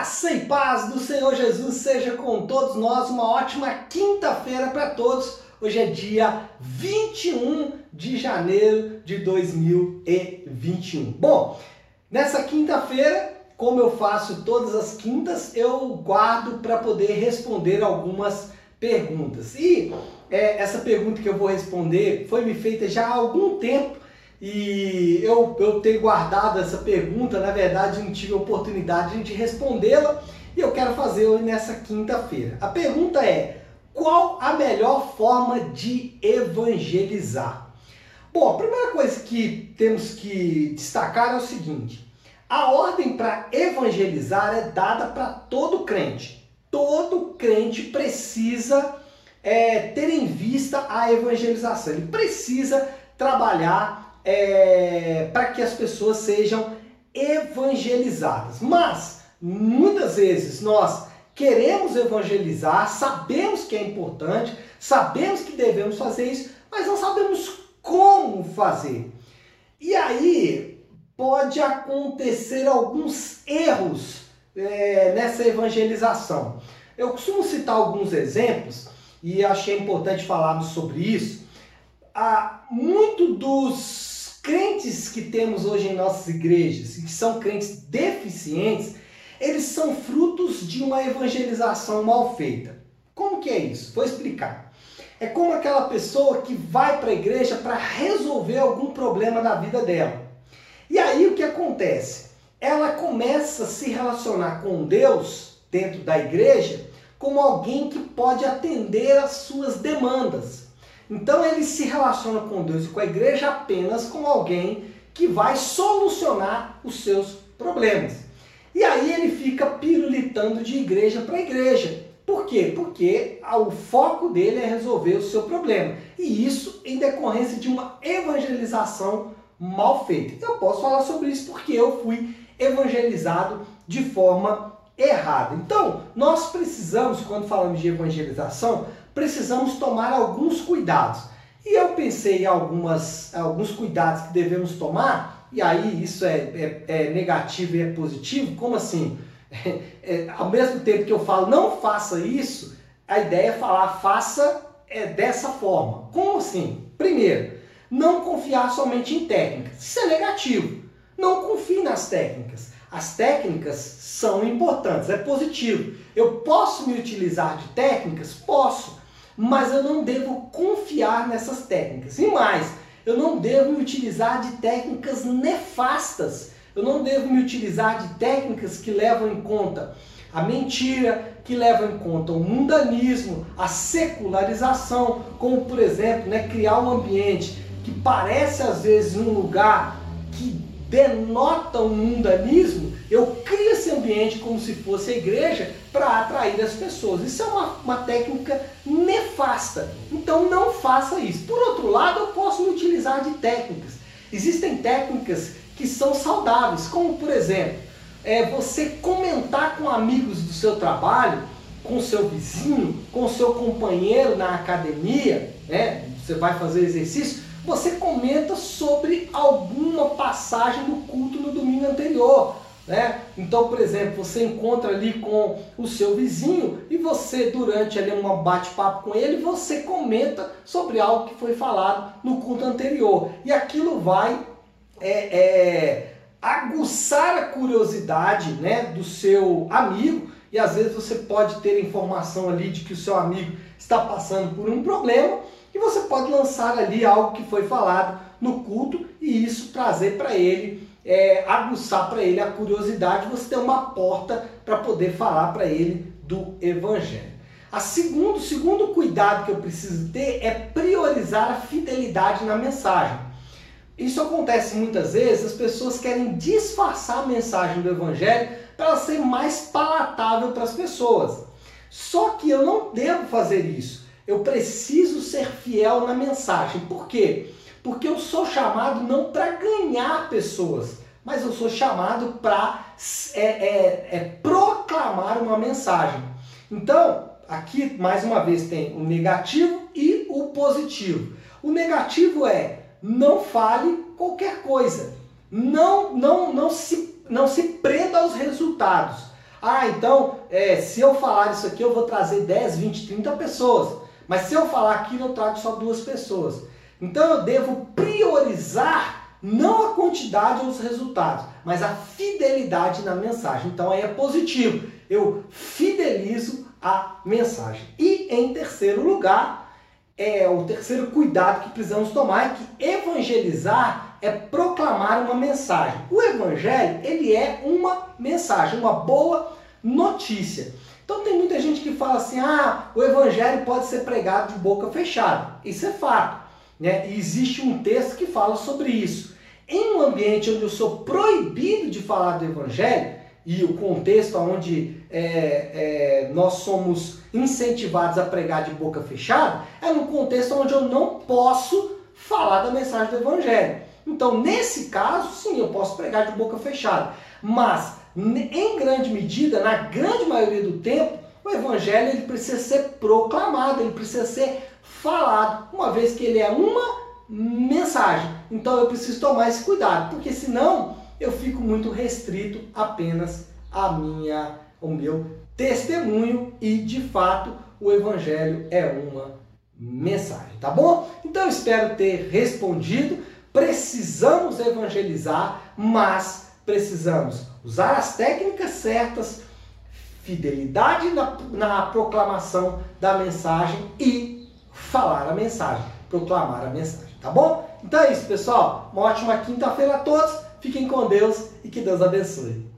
Graça e paz do Senhor Jesus seja com todos nós. Uma ótima quinta-feira para todos. Hoje é dia 21 de janeiro de 2021. Bom, nessa quinta-feira, como eu faço todas as quintas, eu guardo para poder responder algumas perguntas. E é, essa pergunta que eu vou responder foi me feita já há algum tempo e eu, eu tenho guardado essa pergunta, na verdade não tive oportunidade de respondê-la e eu quero fazer nessa quinta-feira. A pergunta é: qual a melhor forma de evangelizar? Bom, a primeira coisa que temos que destacar é o seguinte: a ordem para evangelizar é dada para todo crente. Todo crente precisa é, ter em vista a evangelização, ele precisa trabalhar é, para que as pessoas sejam evangelizadas. Mas muitas vezes nós queremos evangelizar, sabemos que é importante, sabemos que devemos fazer isso, mas não sabemos como fazer. E aí pode acontecer alguns erros é, nessa evangelização. Eu costumo citar alguns exemplos e achei importante falarmos sobre isso. Há muito dos crentes que temos hoje em nossas igrejas, que são crentes deficientes, eles são frutos de uma evangelização mal feita. Como que é isso? Vou explicar. É como aquela pessoa que vai para a igreja para resolver algum problema da vida dela. E aí o que acontece? Ela começa a se relacionar com Deus dentro da igreja como alguém que pode atender às suas demandas. Então ele se relaciona com Deus e com a igreja apenas como alguém que vai solucionar os seus problemas. E aí ele fica pirulitando de igreja para igreja. Por quê? Porque o foco dele é resolver o seu problema. E isso em decorrência de uma evangelização mal feita. Eu posso falar sobre isso porque eu fui evangelizado de forma errada. Então, nós precisamos, quando falamos de evangelização, precisamos tomar alguns cuidados. E eu pensei em algumas, alguns cuidados que devemos tomar, e aí isso é, é, é negativo e é positivo. Como assim? É, ao mesmo tempo que eu falo não faça isso, a ideia é falar faça é, dessa forma. Como assim? Primeiro, não confiar somente em técnicas. Isso é negativo. Não confie nas técnicas. As técnicas são importantes, é positivo. Eu posso me utilizar de técnicas? Posso mas eu não devo confiar nessas técnicas. E mais, eu não devo me utilizar de técnicas nefastas. Eu não devo me utilizar de técnicas que levam em conta a mentira, que levam em conta o mundanismo, a secularização, como por exemplo, né, criar um ambiente que parece às vezes um lugar que denota um mundanismo, eu crio esse ambiente como se fosse a igreja para atrair as pessoas. Isso é uma, uma técnica nefasta. Então não faça isso. Por outro lado, eu posso me utilizar de técnicas. Existem técnicas que são saudáveis, como por exemplo, é você comentar com amigos do seu trabalho, com seu vizinho, com seu companheiro na academia, né? Você vai fazer exercício você comenta sobre alguma passagem do culto no domingo anterior. Né? Então, por exemplo, você encontra ali com o seu vizinho e você, durante ali um bate-papo com ele, você comenta sobre algo que foi falado no culto anterior. E aquilo vai é, é, aguçar a curiosidade né, do seu amigo. E às vezes você pode ter informação ali de que o seu amigo está passando por um problema você pode lançar ali algo que foi falado no culto e isso trazer para ele, é, aguçar para ele a curiosidade, você ter uma porta para poder falar para ele do Evangelho. A segundo, o segundo cuidado que eu preciso ter é priorizar a fidelidade na mensagem. Isso acontece muitas vezes, as pessoas querem disfarçar a mensagem do Evangelho para ser mais palatável para as pessoas. Só que eu não devo fazer isso. Eu preciso ser fiel na mensagem. Por quê? Porque eu sou chamado não para ganhar pessoas, mas eu sou chamado para é, é, é, proclamar uma mensagem. Então, aqui mais uma vez tem o negativo e o positivo. O negativo é não fale qualquer coisa. Não, não, não se, não se prenda aos resultados. Ah, então, é, se eu falar isso aqui, eu vou trazer 10, 20, 30 pessoas. Mas se eu falar aquilo, eu trago só duas pessoas. Então eu devo priorizar não a quantidade ou os resultados, mas a fidelidade na mensagem. Então aí é positivo. Eu fidelizo a mensagem. E em terceiro lugar, é o terceiro cuidado que precisamos tomar é que evangelizar é proclamar uma mensagem. O evangelho, ele é uma mensagem, uma boa notícia. Então tem muita gente que fala assim: "Ah, o evangelho pode ser pregado de boca fechada". Isso é fato, né? E existe um texto que fala sobre isso. Em um ambiente onde eu sou proibido de falar do evangelho, e o contexto onde é, é, nós somos incentivados a pregar de boca fechada, é no contexto onde eu não posso falar da mensagem do Evangelho. Então, nesse caso, sim, eu posso pregar de boca fechada. Mas, em grande medida, na grande maioria do tempo, o Evangelho ele precisa ser proclamado, ele precisa ser falado, uma vez que ele é uma mensagem. Então, eu preciso tomar esse cuidado, porque senão eu fico muito restrito apenas a minha, o meu testemunho e de fato o evangelho é uma mensagem, tá bom? Então eu espero ter respondido. Precisamos evangelizar, mas precisamos usar as técnicas certas, fidelidade na, na proclamação da mensagem e falar a mensagem, proclamar a mensagem, tá bom? Então é isso, pessoal. Uma ótima quinta-feira a todos. Fiquem com Deus e que Deus abençoe.